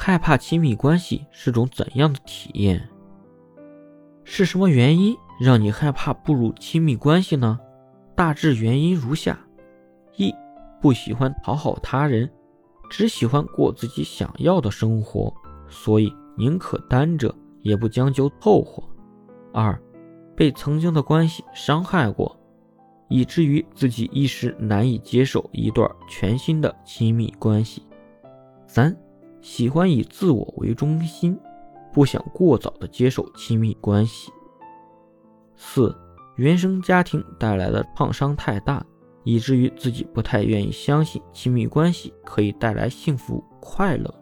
害怕亲密关系是种怎样的体验？是什么原因让你害怕步入亲密关系呢？大致原因如下：一、不喜欢讨好他人，只喜欢过自己想要的生活，所以宁可单着也不将就凑合；二、被曾经的关系伤害过，以至于自己一时难以接受一段全新的亲密关系；三、喜欢以自我为中心。不想过早的接受亲密关系。四，原生家庭带来的创伤太大，以至于自己不太愿意相信亲密关系可以带来幸福快乐。